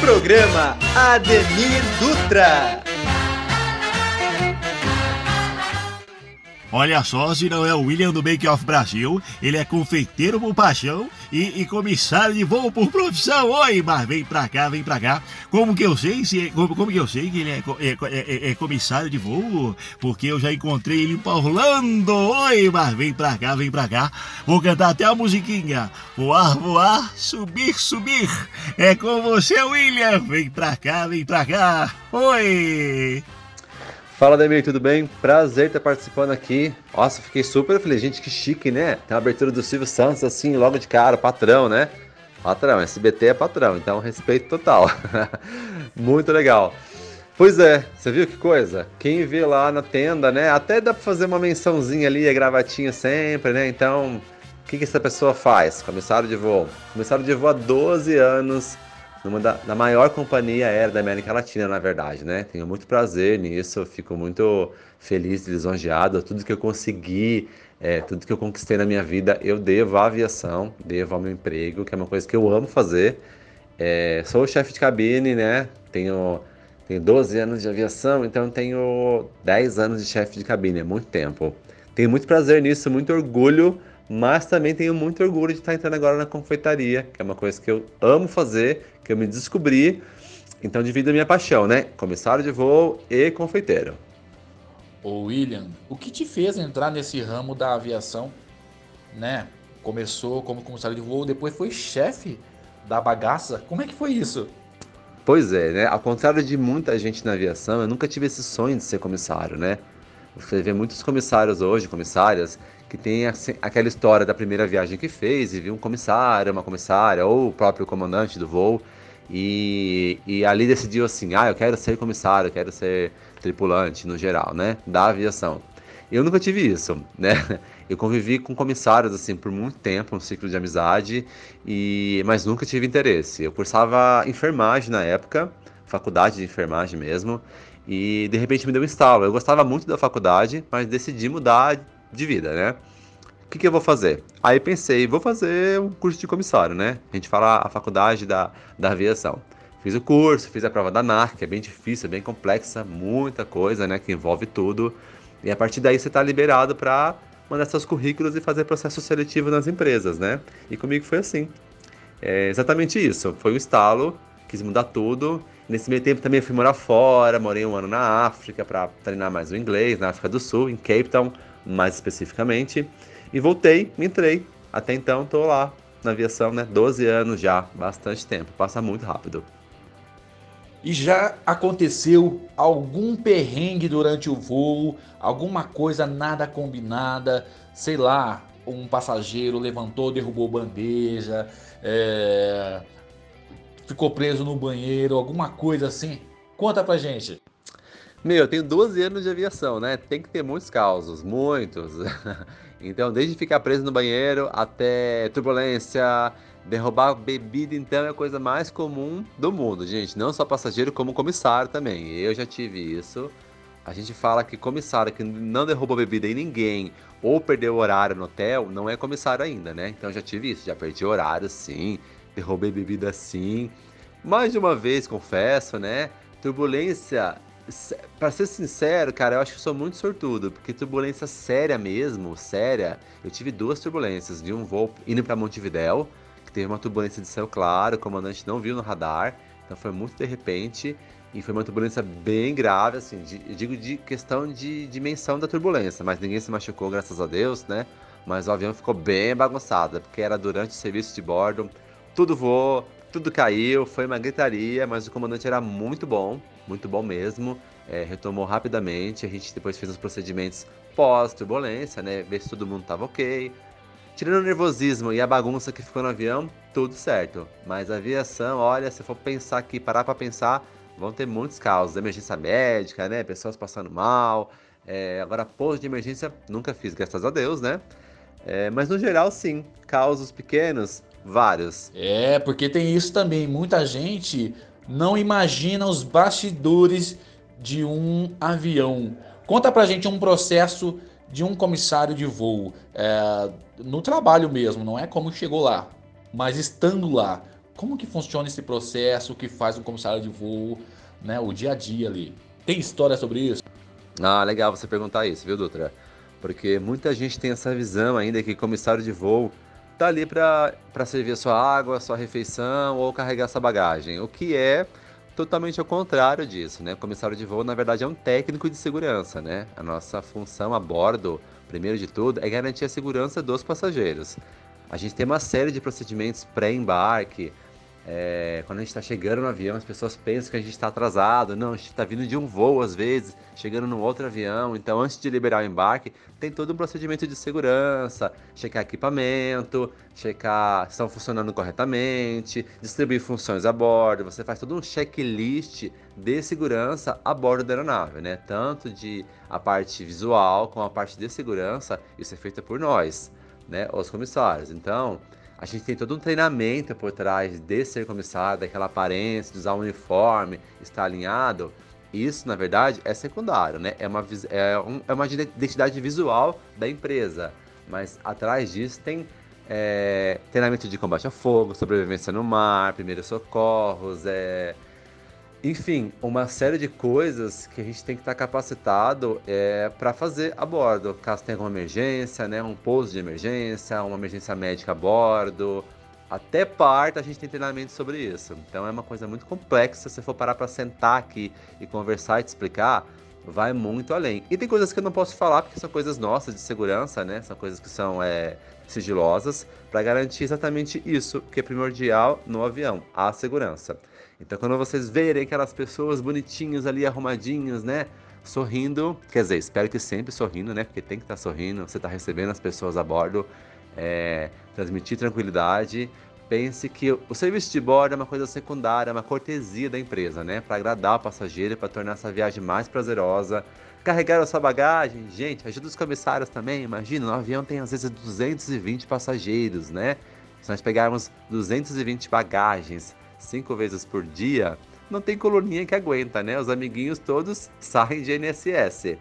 Programa Ademir Dutra. Olha só, se não é o William do Make Off Brasil, ele é confeiteiro por paixão e, e, comissário de voo por profissão. Oi, mas vem pra cá, vem pra cá. Como que eu sei se é, como, como que eu sei que ele é, é, é, é, comissário de voo? Porque eu já encontrei ele pra Orlando. Oi, mas vem pra cá, vem pra cá. Vou cantar até a musiquinha. Voar, voar, subir, subir. É com você, William. Vem pra cá, vem pra cá. Oi. Fala, Demir, tudo bem? Prazer estar participando aqui. Nossa, fiquei super feliz. Gente, que chique, né? Tem a abertura do Silvio Santos, assim, logo de cara, patrão, né? Patrão, SBT é patrão, então respeito total. Muito legal. Pois é, você viu que coisa? Quem vê lá na tenda, né? Até dá pra fazer uma mençãozinha ali, a gravatinha sempre, né? Então, o que, que essa pessoa faz? Comissário de voo. Comissário de voo há 12 anos numa da, maior companhia aérea da América Latina, na verdade, né? Tenho muito prazer nisso, fico muito feliz lisonjeado. Tudo que eu consegui, é, tudo que eu conquistei na minha vida, eu devo à aviação, devo ao meu emprego, que é uma coisa que eu amo fazer. É, sou chefe de cabine, né? Tenho, tenho 12 anos de aviação, então tenho 10 anos de chefe de cabine, é muito tempo. Tenho muito prazer nisso, muito orgulho mas também tenho muito orgulho de estar entrando agora na confeitaria, que é uma coisa que eu amo fazer, que eu me descobri. Então divido a minha paixão, né? Comissário de voo e confeiteiro. Ô William, o que te fez entrar nesse ramo da aviação, né? Começou como comissário de voo, depois foi chefe da bagaça. Como é que foi isso? Pois é, né? Ao contrário de muita gente na aviação, eu nunca tive esse sonho de ser comissário, né? Você vê muitos comissários hoje, comissárias, que tem assim, aquela história da primeira viagem que fez e viu um comissário, uma comissária ou o próprio comandante do voo e, e ali decidiu assim, ah, eu quero ser comissário, eu quero ser tripulante no geral, né, da aviação. Eu nunca tive isso, né? Eu convivi com comissários assim por muito tempo, um ciclo de amizade, e mas nunca tive interesse. Eu cursava enfermagem na época, faculdade de enfermagem mesmo, e de repente me deu um estalo. Eu gostava muito da faculdade, mas decidi mudar de vida, né? O que, que eu vou fazer? Aí pensei, vou fazer um curso de comissário, né? A gente fala a faculdade da, da aviação. Fiz o curso, fiz a prova da NAR, que é bem difícil, é bem complexa, muita coisa, né? Que envolve tudo. E a partir daí você está liberado para mandar seus currículos e fazer processo seletivo nas empresas, né? E comigo foi assim. É exatamente isso. Foi um estalo, quis mudar tudo. Nesse meio tempo também fui morar fora, morei um ano na África para treinar mais o inglês, na África do Sul, em Cape Town mais especificamente. E voltei, me entrei. Até então estou lá na aviação, né? 12 anos já, bastante tempo, passa muito rápido. E já aconteceu algum perrengue durante o voo, alguma coisa nada combinada, sei lá, um passageiro levantou, derrubou bandeja, é... ficou preso no banheiro, alguma coisa assim? Conta pra gente. Meu, eu tenho 12 anos de aviação, né? Tem que ter muitos causos, muitos. então, desde ficar preso no banheiro até turbulência, derrubar bebida, então é a coisa mais comum do mundo, gente. Não só passageiro, como comissário também. Eu já tive isso. A gente fala que comissário que não derruba bebida em ninguém ou perdeu horário no hotel, não é comissário ainda, né? Então já tive isso, já perdi horário sim, derrubei bebida sim. Mais de uma vez, confesso, né? Turbulência para ser sincero, cara, eu acho que sou muito sortudo, porque turbulência séria mesmo, séria. Eu tive duas turbulências, de um voo indo para Montevidéu, que teve uma turbulência de céu claro, o comandante não viu no radar, então foi muito de repente e foi uma turbulência bem grave, assim, de, eu digo de questão de dimensão da turbulência, mas ninguém se machucou, graças a Deus, né? Mas o avião ficou bem bagunçado, porque era durante o serviço de bordo, tudo voou, tudo caiu, foi uma gritaria, mas o comandante era muito bom, muito bom mesmo. É, retomou rapidamente. A gente depois fez os procedimentos pós-turbulência, né? Ver se todo mundo tava ok. Tirando o nervosismo e a bagunça que ficou no avião, tudo certo. Mas a aviação, olha, se for pensar aqui, parar para pensar, vão ter muitos casos. Emergência médica, né? Pessoas passando mal. É, agora, pouso de emergência, nunca fiz, graças a Deus, né? É, mas no geral, sim. Causos pequenos, vários. É, porque tem isso também. Muita gente não imagina os bastidores de um avião. Conta pra gente um processo de um comissário de voo, é, no trabalho mesmo, não é como chegou lá, mas estando lá. Como que funciona esse processo que faz um comissário de voo, né, o dia a dia ali? Tem história sobre isso? Ah, legal você perguntar isso, viu, Dutra? Porque muita gente tem essa visão ainda que comissário de voo tá ali para servir sua água, sua refeição ou carregar essa bagagem, o que é totalmente ao contrário disso, né? O comissário de voo, na verdade, é um técnico de segurança, né? A nossa função a bordo, primeiro de tudo, é garantir a segurança dos passageiros. A gente tem uma série de procedimentos pré-embarque, é, quando a gente está chegando no avião, as pessoas pensam que a gente está atrasado. Não, a gente está vindo de um voo, às vezes, chegando num outro avião. Então, antes de liberar o embarque, tem todo um procedimento de segurança: checar equipamento, checar se estão funcionando corretamente, distribuir funções a bordo. Você faz todo um checklist de segurança a bordo da aeronave, né? Tanto de a parte visual como a parte de segurança. Isso é feito por nós, né? Os comissários. Então a gente tem todo um treinamento por trás de ser comissário, daquela aparência, de usar um uniforme, estar alinhado. Isso, na verdade, é secundário, né? É uma, é, um, é uma identidade visual da empresa. Mas atrás disso tem é, treinamento de combate a fogo, sobrevivência no mar, primeiros socorros, é, enfim, uma série de coisas que a gente tem que estar capacitado é, para fazer a bordo, caso tenha alguma emergência, né, um pouso de emergência, uma emergência médica a bordo, até parte a gente tem treinamento sobre isso. Então é uma coisa muito complexa, se você for parar para sentar aqui e conversar e te explicar, vai muito além. E tem coisas que eu não posso falar porque são coisas nossas de segurança, né? São coisas que são é, sigilosas para garantir exatamente isso que é primordial no avião, a segurança. Então, quando vocês verem aquelas pessoas bonitinhas ali, arrumadinhas, né? Sorrindo, quer dizer, espero que sempre sorrindo, né? Porque tem que estar tá sorrindo, você está recebendo as pessoas a bordo, é, transmitir tranquilidade. Pense que o serviço de bordo é uma coisa secundária, é uma cortesia da empresa, né? Para agradar o passageiro, para tornar essa viagem mais prazerosa. Carregar a sua bagagem, gente, ajuda os comissários também. Imagina, no avião tem às vezes 220 passageiros, né? Se nós pegarmos 220 bagagens, cinco vezes por dia, não tem coluninha que aguenta, né? Os amiguinhos todos saem de NSS.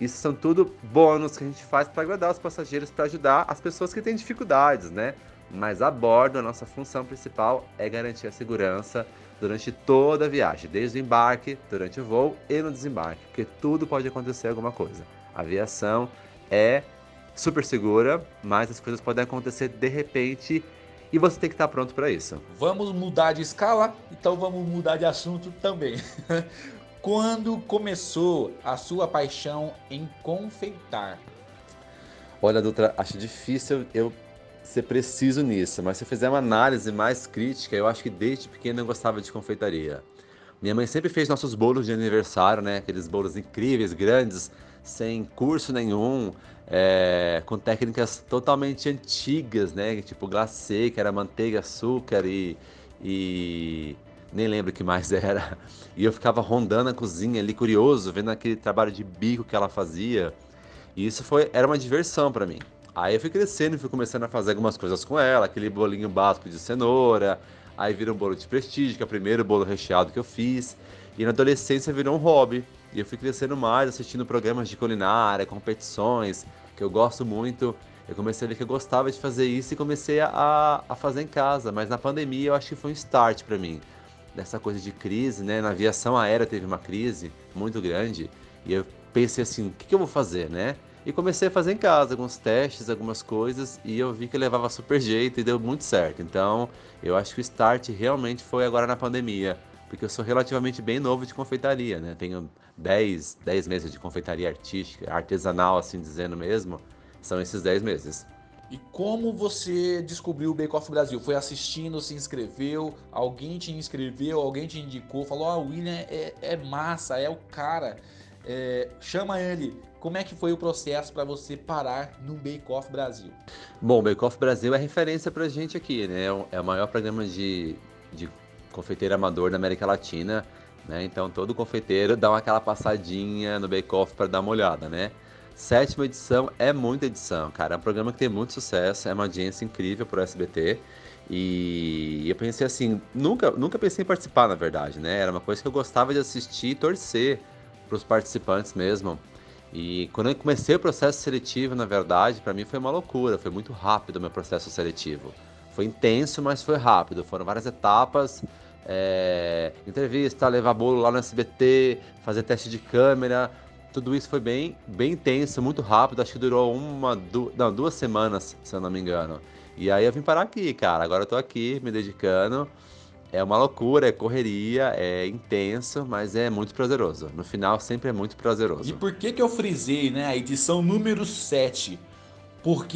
Isso são tudo bônus que a gente faz para agradar os passageiros, para ajudar as pessoas que têm dificuldades, né? Mas a bordo, a nossa função principal é garantir a segurança durante toda a viagem, desde o embarque, durante o voo e no desembarque, porque tudo pode acontecer alguma coisa. A aviação é super segura, mas as coisas podem acontecer de repente e você tem que estar pronto para isso. Vamos mudar de escala, então vamos mudar de assunto também. Quando começou a sua paixão em confeitar? Olha, Dutra, acho difícil eu ser preciso nisso, mas se eu fizer uma análise mais crítica, eu acho que desde pequeno eu gostava de confeitaria. Minha mãe sempre fez nossos bolos de aniversário, né? Aqueles bolos incríveis, grandes, sem curso nenhum, é, com técnicas totalmente antigas, né? Tipo glacê, que era manteiga, açúcar e, e nem lembro o que mais era. E eu ficava rondando a cozinha ali, curioso, vendo aquele trabalho de bico que ela fazia. E isso foi, era uma diversão para mim. Aí eu fui crescendo e fui começando a fazer algumas coisas com ela, aquele bolinho básico de cenoura, aí virou um bolo de prestígio, que é o primeiro bolo recheado que eu fiz. E na adolescência virou um hobby. E eu fui crescendo mais, assistindo programas de culinária, competições, que eu gosto muito. Eu comecei a ver que eu gostava de fazer isso e comecei a, a fazer em casa. Mas na pandemia eu acho que foi um start para mim. Dessa coisa de crise, né? Na aviação aérea teve uma crise muito grande. E eu pensei assim, o que, que eu vou fazer, né? E comecei a fazer em casa alguns testes, algumas coisas, e eu vi que levava super jeito e deu muito certo. Então, eu acho que o start realmente foi agora na pandemia porque eu sou relativamente bem novo de confeitaria, né? Tenho 10, 10 meses de confeitaria artística, artesanal, assim dizendo mesmo. São esses 10 meses. E como você descobriu o Bake Off Brasil? Foi assistindo, se inscreveu, alguém te inscreveu, alguém te indicou, falou: Ah, o William é, é massa, é o cara, é, chama ele. Como é que foi o processo para você parar no Bake Off Brasil? Bom, o Bake Off Brasil é referência para gente aqui, né? É o maior programa de, de confeiteiro amador da América Latina, né? Então todo confeiteiro dá aquela passadinha no Bake Off para dar uma olhada, né? Sétima edição é muita edição, cara. É um programa que tem muito sucesso, é uma audiência incrível pro SBT. E eu pensei assim, nunca, nunca pensei em participar, na verdade, né? Era uma coisa que eu gostava de assistir e torcer para os participantes mesmo. E quando eu comecei o processo seletivo, na verdade, para mim foi uma loucura, foi muito rápido o meu processo seletivo. Foi intenso, mas foi rápido. Foram várias etapas. É, entrevista, levar bolo lá no SBT, fazer teste de câmera. Tudo isso foi bem, bem intenso, muito rápido. Acho que durou uma, du não, duas semanas, se eu não me engano. E aí eu vim parar aqui, cara. Agora eu tô aqui me dedicando. É uma loucura, é correria, é intenso, mas é muito prazeroso. No final sempre é muito prazeroso. E por que que eu frisei, né, a edição número 7? Porque